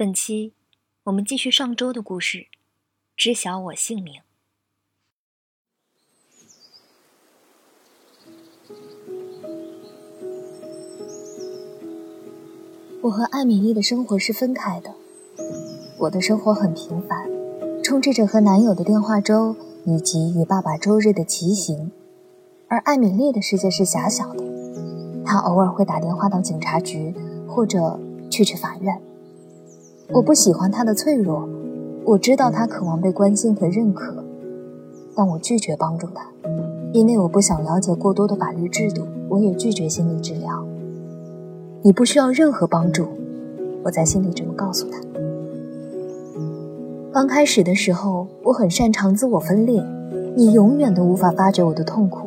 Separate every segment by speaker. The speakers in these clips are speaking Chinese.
Speaker 1: 本期我们继续上周的故事，知晓我姓名。我和艾米丽的生活是分开的，我的生活很平凡，充斥着和男友的电话粥以及与爸爸周日的骑行，而艾米丽的世界是狭小的，她偶尔会打电话到警察局，或者去去法院。我不喜欢他的脆弱，我知道他渴望被关心和认可，但我拒绝帮助他，因为我不想了解过多的法律制度。我也拒绝心理治疗。你不需要任何帮助，我在心里这么告诉他。刚开始的时候，我很擅长自我分裂，你永远都无法发觉我的痛苦。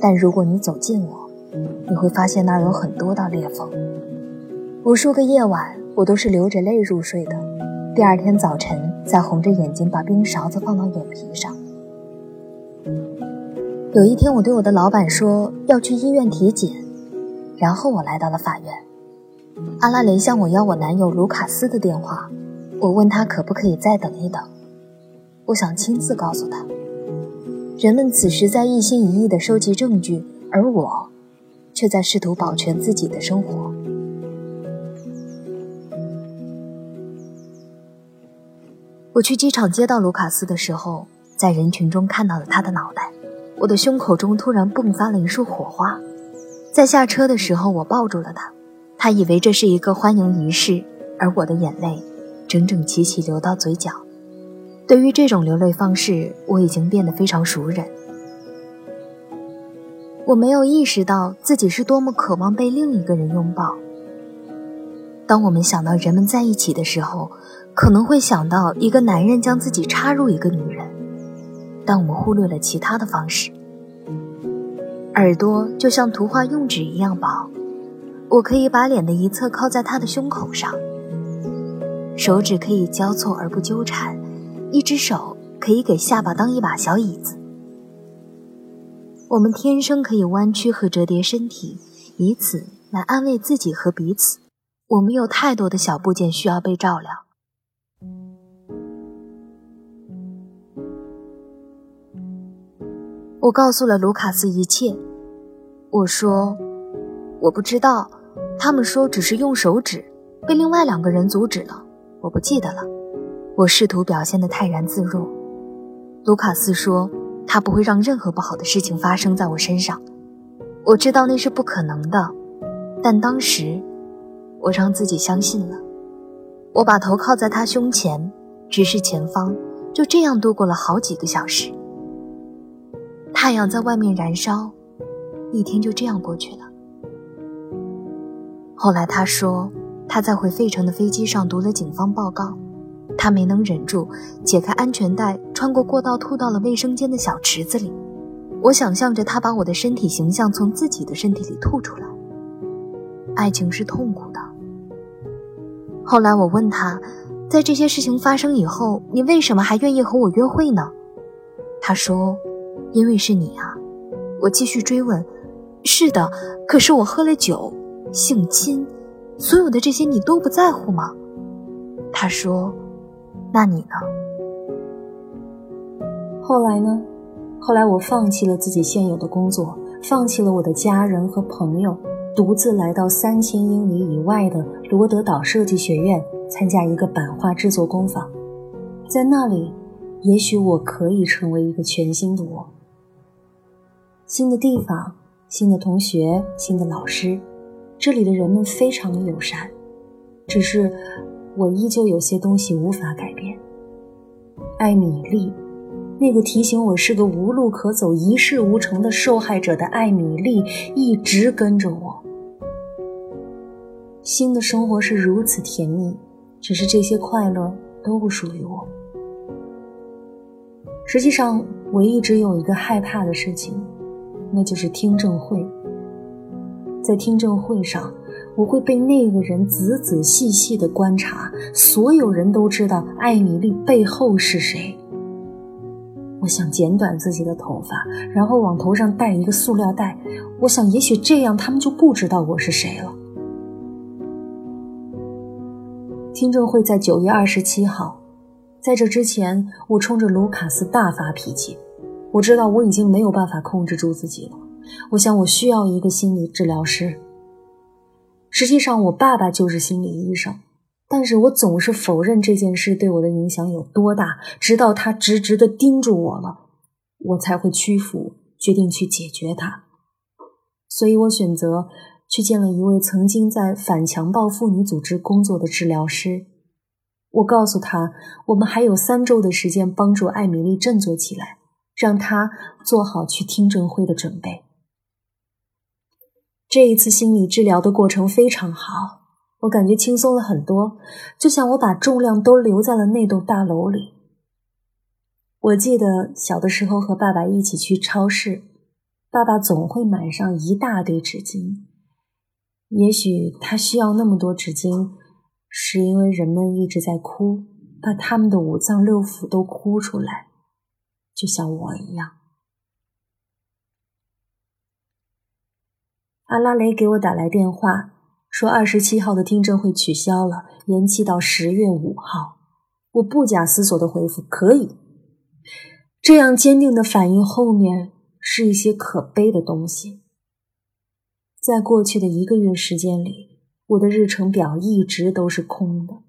Speaker 1: 但如果你走近我，你会发现那儿有很多道裂缝。无数个夜晚。我都是流着泪入睡的，第二天早晨再红着眼睛把冰勺子放到眼皮上。有一天，我对我的老板说要去医院体检，然后我来到了法院。阿拉蕾向我要我男友卢卡斯的电话，我问他可不可以再等一等，我想亲自告诉他。人们此时在一心一意地收集证据，而我，却在试图保全自己的生活。我去机场接到卢卡斯的时候，在人群中看到了他的脑袋，我的胸口中突然迸发了一束火花。在下车的时候，我抱住了他，他以为这是一个欢迎仪式，而我的眼泪整整齐齐流到嘴角。对于这种流泪方式，我已经变得非常熟稔。我没有意识到自己是多么渴望被另一个人拥抱。当我们想到人们在一起的时候，可能会想到一个男人将自己插入一个女人，但我们忽略了其他的方式。耳朵就像图画用纸一样薄，我可以把脸的一侧靠在他的胸口上，手指可以交错而不纠缠，一只手可以给下巴当一把小椅子。我们天生可以弯曲和折叠身体，以此来安慰自己和彼此。我们有太多的小部件需要被照料。我告诉了卢卡斯一切。我说：“我不知道。”他们说只是用手指，被另外两个人阻止了。我不记得了。我试图表现得泰然自若。卢卡斯说：“他不会让任何不好的事情发生在我身上。”我知道那是不可能的，但当时我让自己相信了。我把头靠在他胸前，直视前方，就这样度过了好几个小时。太阳在外面燃烧，一天就这样过去了。后来他说，他在回费城的飞机上读了警方报告，他没能忍住，解开安全带，穿过过道，吐到了卫生间的小池子里。我想象着他把我的身体形象从自己的身体里吐出来。爱情是痛苦的。后来我问他，在这些事情发生以后，你为什么还愿意和我约会呢？他说。因为是你啊，我继续追问。是的，可是我喝了酒，性侵，所有的这些你都不在乎吗？他说：“那你呢？”
Speaker 2: 后来呢？后来我放弃了自己现有的工作，放弃了我的家人和朋友，独自来到三千英里以外的罗德岛设计学院参加一个版画制作工坊，在那里，也许我可以成为一个全新的我。新的地方，新的同学，新的老师，这里的人们非常的友善，只是我依旧有些东西无法改变。艾米丽，那个提醒我是个无路可走、一事无成的受害者的艾米丽，一直跟着我。新的生活是如此甜蜜，只是这些快乐都不属于我。实际上，我一直有一个害怕的事情。那就是听证会，在听证会上，我会被那个人仔仔细细的观察，所有人都知道艾米丽背后是谁。我想剪短自己的头发，然后往头上戴一个塑料袋。我想，也许这样他们就不知道我是谁了。听证会在九月二十七号，在这之前，我冲着卢卡斯大发脾气。我知道我已经没有办法控制住自己了。我想，我需要一个心理治疗师。实际上，我爸爸就是心理医生，但是我总是否认这件事对我的影响有多大，直到他直直的盯住我了，我才会屈服，决定去解决它。所以我选择去见了一位曾经在反强暴妇女组织工作的治疗师。我告诉他，我们还有三周的时间帮助艾米丽振作起来，让她做好去听证会的准备。这一次心理治疗的过程非常好，我感觉轻松了很多，就像我把重量都留在了那栋大楼里。我记得小的时候和爸爸一起去超市，爸爸总会买上一大堆纸巾。也许他需要那么多纸巾，是因为人们一直在哭，把他们的五脏六腑都哭出来，就像我一样。阿拉雷给我打来电话，说二十七号的听证会取消了，延期到十月五号。我不假思索的回复：“可以。”这样坚定的反应后面是一些可悲的东西。在过去的一个月时间里，我的日程表一直都是空的。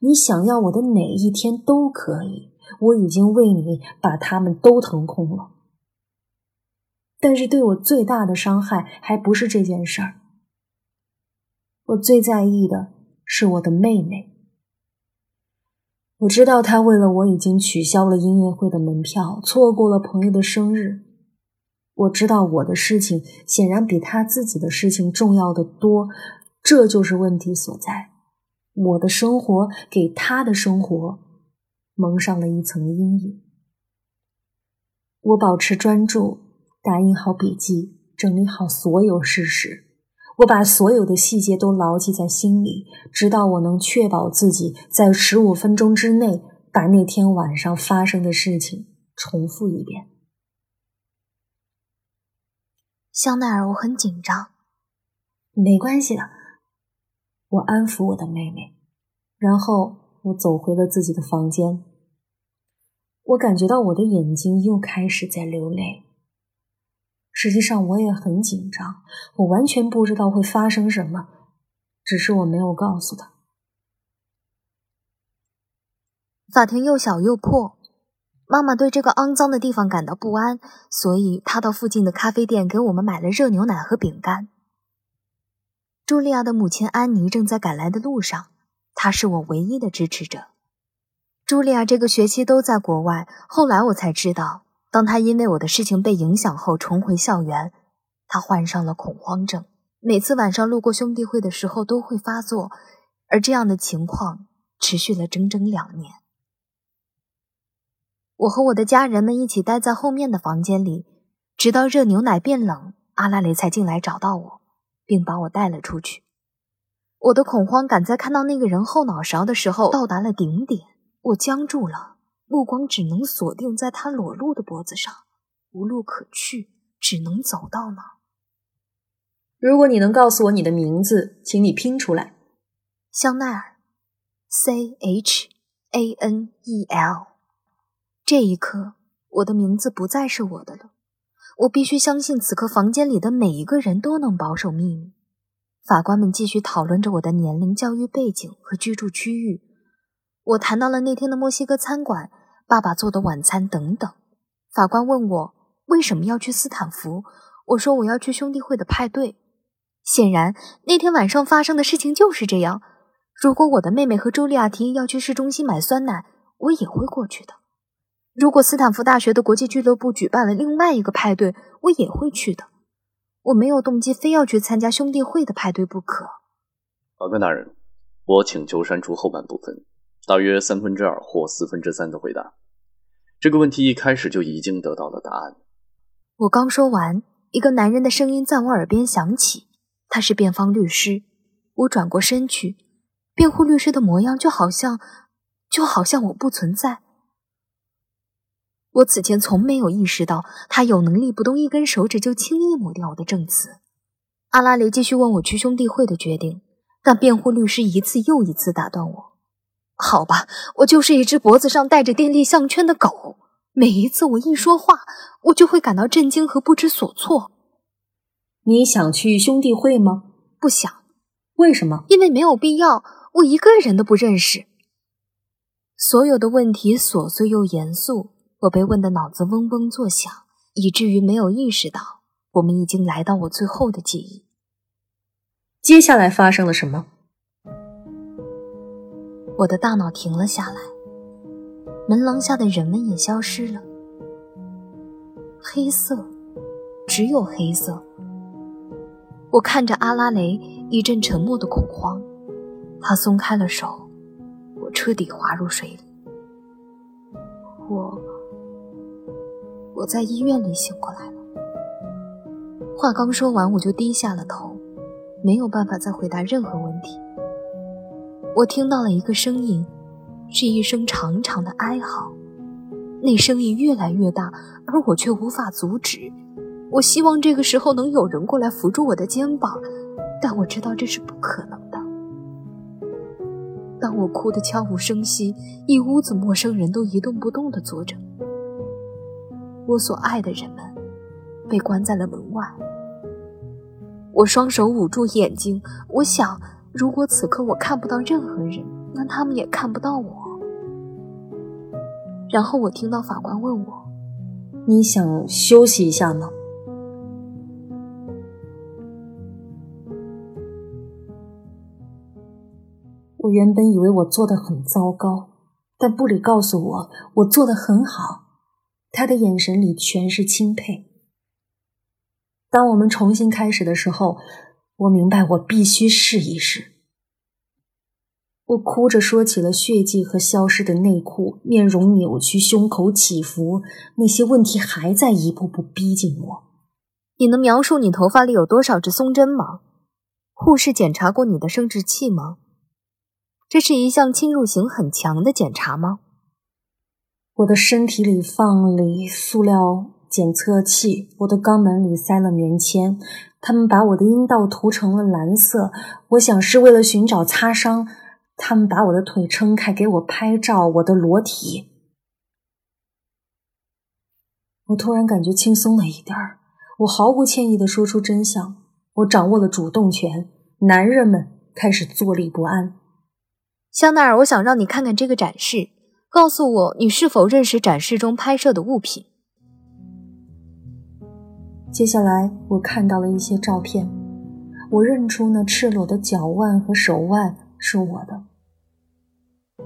Speaker 2: 你想要我的哪一天都可以，我已经为你把它们都腾空了。但是对我最大的伤害还不是这件事儿。我最在意的是我的妹妹。我知道她为了我已经取消了音乐会的门票，错过了朋友的生日。我知道我的事情显然比他自己的事情重要的多，这就是问题所在。我的生活给他的生活蒙上了一层阴影。我保持专注。打印好笔记，整理好所有事实，我把所有的细节都牢记在心里，直到我能确保自己在十五分钟之内把那天晚上发生的事情重复一遍。
Speaker 1: 香奈儿，我很紧张。
Speaker 2: 没关系的，我安抚我的妹妹，然后我走回了自己的房间。我感觉到我的眼睛又开始在流泪。实际上我也很紧张，我完全不知道会发生什么，只是我没有告诉他。
Speaker 1: 法庭又小又破，妈妈对这个肮脏的地方感到不安，所以她到附近的咖啡店给我们买了热牛奶和饼干。茱莉亚的母亲安妮正在赶来的路上，她是我唯一的支持者。茱莉亚这个学期都在国外，后来我才知道。当他因为我的事情被影响后重回校园，他患上了恐慌症，每次晚上路过兄弟会的时候都会发作，而这样的情况持续了整整两年。我和我的家人们一起待在后面的房间里，直到热牛奶变冷，阿拉蕾才进来找到我，并把我带了出去。我的恐慌感在看到那个人后脑勺的时候到达了顶点，我僵住了。目光只能锁定在他裸露的脖子上，无路可去，只能走到那。
Speaker 2: 如果你能告诉我你的名字，请你拼出来。
Speaker 1: 香奈儿，C H A N E L。这一刻，我的名字不再是我的了。我必须相信，此刻房间里的每一个人都能保守秘密。法官们继续讨论着我的年龄、教育背景和居住区域。我谈到了那天的墨西哥餐馆。爸爸做的晚餐等等。法官问我为什么要去斯坦福，我说我要去兄弟会的派对。显然那天晚上发生的事情就是这样。如果我的妹妹和茱莉亚提议要去市中心买酸奶，我也会过去的。如果斯坦福大学的国际俱乐部举办了另外一个派对，我也会去的。我没有动机非要去参加兄弟会的派对不可。
Speaker 3: 法官大人，我请求删除后半部分。大约三分之二或四分之三的回答，这个问题一开始就已经得到了答案。
Speaker 1: 我刚说完，一个男人的声音在我耳边响起，他是辩方律师。我转过身去，辩护律师的模样就好像，就好像我不存在。我此前从没有意识到他有能力不动一根手指就轻易抹掉我的证词。阿拉雷继续问我去兄弟会的决定，但辩护律师一次又一次打断我。好吧，我就是一只脖子上戴着电力项圈的狗。每一次我一说话，我就会感到震惊和不知所措。
Speaker 2: 你想去兄弟会吗？
Speaker 1: 不想。
Speaker 2: 为什么？
Speaker 1: 因为没有必要。我一个人都不认识。所有的问题琐碎又严肃，我被问得脑子嗡嗡作响，以至于没有意识到我们已经来到我最后的记忆。
Speaker 2: 接下来发生了什么？
Speaker 1: 我的大脑停了下来，门廊下的人们也消失了。黑色，只有黑色。我看着阿拉蕾，一阵沉默的恐慌。他松开了手，我彻底滑入水里。我，我在医院里醒过来了。话刚说完，我就低下了头，没有办法再回答任何问题。我听到了一个声音，是一声长长的哀嚎，那声音越来越大，而我却无法阻止。我希望这个时候能有人过来扶住我的肩膀，但我知道这是不可能的。当我哭得悄无声息，一屋子陌生人都一动不动地坐着。我所爱的人们被关在了门外。我双手捂住眼睛，我想。如果此刻我看不到任何人，那他们也看不到我。然后我听到法官问我：“
Speaker 2: 你想休息一下吗？”我原本以为我做的很糟糕，但布里告诉我我做的很好，他的眼神里全是钦佩。当我们重新开始的时候。我明白，我必须试一试。我哭着说起了血迹和消失的内裤，面容扭曲，胸口起伏，那些问题还在一步步逼近我。
Speaker 1: 你能描述你头发里有多少只松针吗？护士检查过你的生殖器吗？这是一项侵入性很强的检查吗？
Speaker 2: 我的身体里放了塑料检测器，我的肛门里塞了棉签。他们把我的阴道涂成了蓝色，我想是为了寻找擦伤。他们把我的腿撑开，给我拍照，我的裸体。我突然感觉轻松了一点儿，我毫无歉意的说出真相。我掌握了主动权，男人们开始坐立不安。
Speaker 1: 香奈儿，我想让你看看这个展示，告诉我你是否认识展示中拍摄的物品。
Speaker 2: 接下来，我看到了一些照片，我认出那赤裸的脚腕和手腕是我的。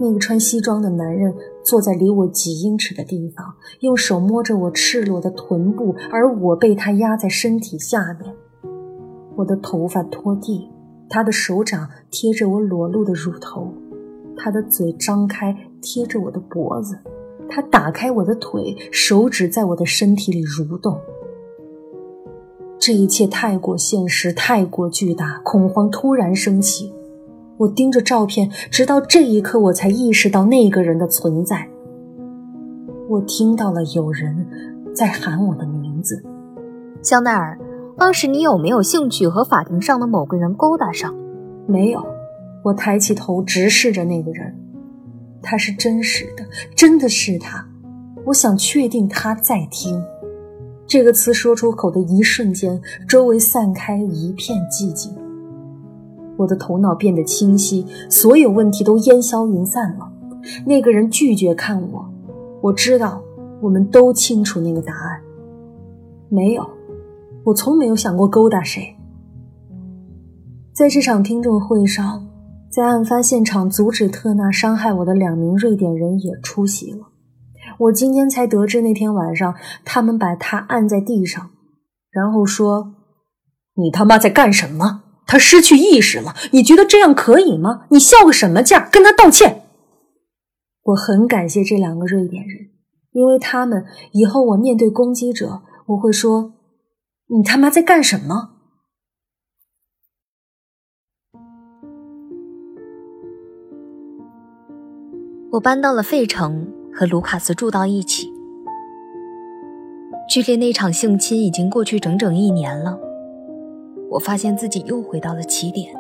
Speaker 2: 那个穿西装的男人坐在离我几英尺的地方，用手摸着我赤裸的臀部，而我被他压在身体下面。我的头发拖地，他的手掌贴着我裸露的乳头，他的嘴张开贴着我的脖子，他打开我的腿，手指在我的身体里蠕动。这一切太过现实，太过巨大，恐慌突然升起。我盯着照片，直到这一刻，我才意识到那个人的存在。我听到了有人在喊我的名字，
Speaker 1: 香奈儿。当时你有没有兴趣和法庭上的某个人勾搭上？
Speaker 2: 没有。我抬起头，直视着那个人。他是真实的，真的是他。我想确定他在听。这个词说出口的一瞬间，周围散开一片寂静。我的头脑变得清晰，所有问题都烟消云散了。那个人拒绝看我，我知道，我们都清楚那个答案。没有，我从没有想过勾搭谁。在这场听证会上，在案发现场阻止特纳伤害我的两名瑞典人也出席了。我今天才得知，那天晚上他们把他按在地上，然后说：“你他妈在干什么？他失去意识了，你觉得这样可以吗？你笑个什么劲？跟他道歉。”我很感谢这两个瑞典人，因为他们以后我面对攻击者，我会说：“你他妈在干什么？”
Speaker 1: 我搬到了费城。和卢卡斯住到一起，距离那场性侵已经过去整整一年了。我发现自己又回到了起点。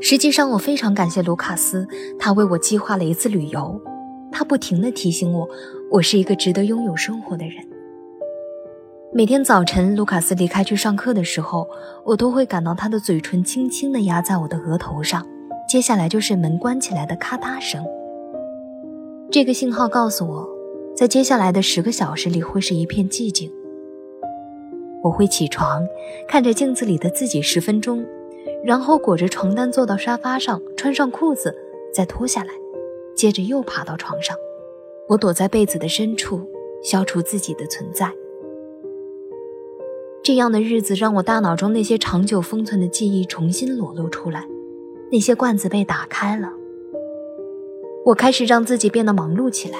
Speaker 1: 实际上，我非常感谢卢卡斯，他为我计划了一次旅游。他不停地提醒我，我是一个值得拥有生活的人。每天早晨，卢卡斯离开去上课的时候，我都会感到他的嘴唇轻轻地压在我的额头上。接下来就是门关起来的咔嗒声。这个信号告诉我，在接下来的十个小时里会是一片寂静。我会起床，看着镜子里的自己十分钟，然后裹着床单坐到沙发上，穿上裤子，再脱下来，接着又爬到床上。我躲在被子的深处，消除自己的存在。这样的日子让我大脑中那些长久封存的记忆重新裸露出来，那些罐子被打开了。我开始让自己变得忙碌起来，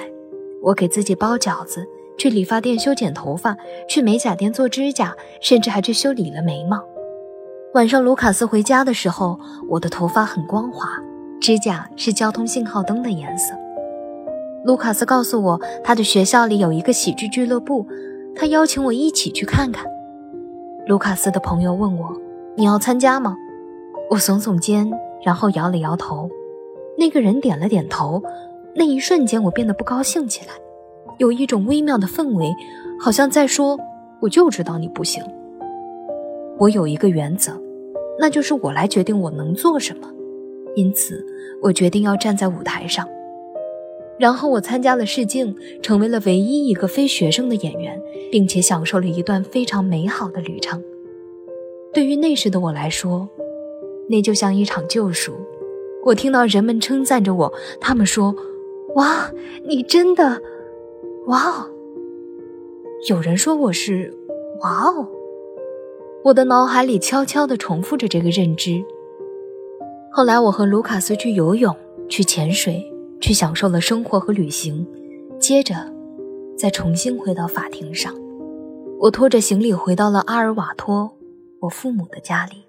Speaker 1: 我给自己包饺子，去理发店修剪头发，去美甲店做指甲，甚至还去修理了眉毛。晚上卢卡斯回家的时候，我的头发很光滑，指甲是交通信号灯的颜色。卢卡斯告诉我，他的学校里有一个喜剧俱乐部，他邀请我一起去看看。卢卡斯的朋友问我：“你要参加吗？”我耸耸肩，然后摇了摇头。那个人点了点头。那一瞬间，我变得不高兴起来，有一种微妙的氛围，好像在说：“我就知道你不行。”我有一个原则，那就是我来决定我能做什么。因此，我决定要站在舞台上。然后我参加了试镜，成为了唯一一个非学生的演员，并且享受了一段非常美好的旅程。对于那时的我来说，那就像一场救赎。我听到人们称赞着我，他们说：“哇，你真的，哇哦！”有人说我是“哇哦”，我的脑海里悄悄地重复着这个认知。后来，我和卢卡斯去游泳，去潜水。去享受了生活和旅行，接着，再重新回到法庭上。我拖着行李回到了阿尔瓦托，我父母的家里。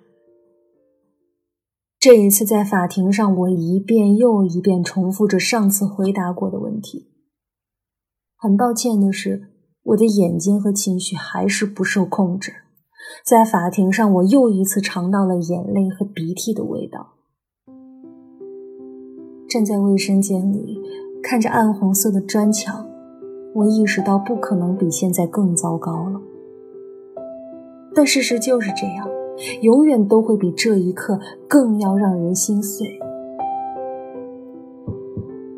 Speaker 2: 这一次在法庭上，我一遍又一遍重复着上次回答过的问题。很抱歉的是，我的眼睛和情绪还是不受控制。在法庭上，我又一次尝到了眼泪和鼻涕的味道。站在卫生间里，看着暗红色的砖墙，我意识到不可能比现在更糟糕了。但事实就是这样，永远都会比这一刻更要让人心碎。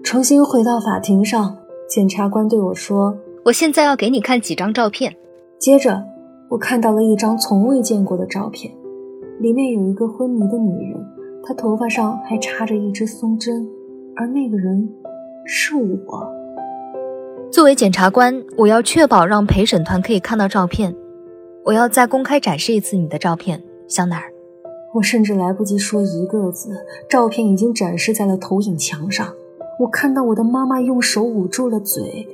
Speaker 2: 重新回到法庭上，检察官对我说：“
Speaker 1: 我现在要给你看几张照片。”
Speaker 2: 接着，我看到了一张从未见过的照片，里面有一个昏迷的女人，她头发上还插着一支松针。而那个人是我。
Speaker 1: 作为检察官，我要确保让陪审团可以看到照片。我要再公开展示一次你的照片，香奈儿。
Speaker 2: 我甚至来不及说一个字，照片已经展示在了投影墙上。我看到我的妈妈用手捂住了嘴。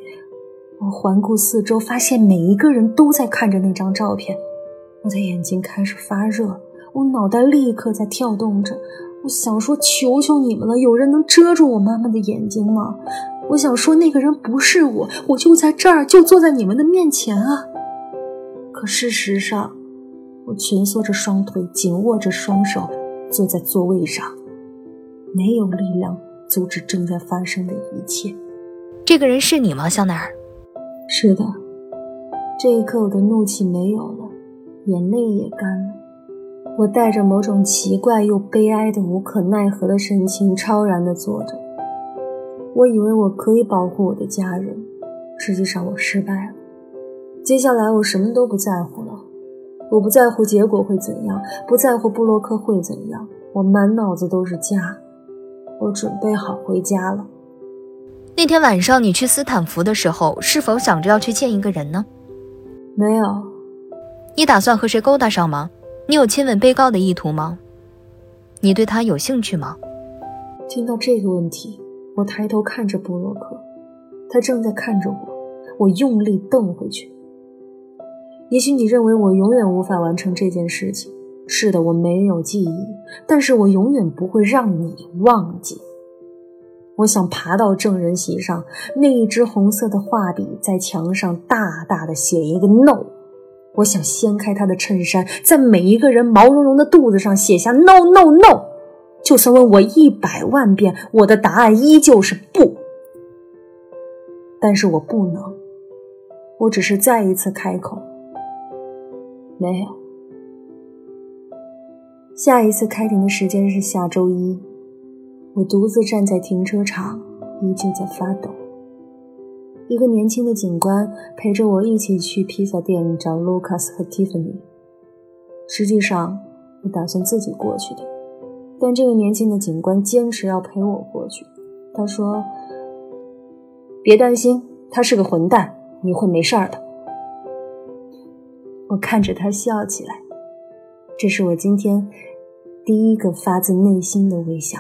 Speaker 2: 我环顾四周，发现每一个人都在看着那张照片。我的眼睛开始发热，我脑袋立刻在跳动着。我想说，求求你们了，有人能遮住我妈妈的眼睛吗？我想说，那个人不是我，我就在这儿，就坐在你们的面前啊。可事实上，我蜷缩着双腿，紧握着双手，坐在座位上，没有力量阻止正在发生的一切。
Speaker 1: 这个人是你吗，香奈儿？
Speaker 2: 是的。这一刻，我的怒气没有了，眼泪也干了。我带着某种奇怪又悲哀的无可奈何的神情，超然地坐着。我以为我可以保护我的家人，实际上我失败了。接下来我什么都不在乎了，我不在乎结果会怎样，不在乎布洛克会怎样，我满脑子都是家。我准备好回家了。
Speaker 1: 那天晚上你去斯坦福的时候，是否想着要去见一个人呢？
Speaker 2: 没有。
Speaker 1: 你打算和谁勾搭上吗？你有亲吻被告的意图吗？你对他有兴趣吗？
Speaker 2: 听到这个问题，我抬头看着布洛克，他正在看着我。我用力瞪回去。也许你认为我永远无法完成这件事情。是的，我没有记忆，但是我永远不会让你忘记。我想爬到证人席上，那一支红色的画笔在墙上大大的写一个 “no”。我想掀开他的衬衫，在每一个人毛茸茸的肚子上写下 “no no no”，就算问我一百万遍，我的答案依旧是不。但是我不能，我只是再一次开口，没有。下一次开庭的时间是下周一，我独自站在停车场，依旧在发抖。一个年轻的警官陪着我一起去披萨店找 Lucas 和 Tiffany。实际上，我打算自己过去的，但这个年轻的警官坚持要陪我过去。他说：“别担心，他是个混蛋，你会没事儿的。”我看着他笑起来，这是我今天第一个发自内心的微笑。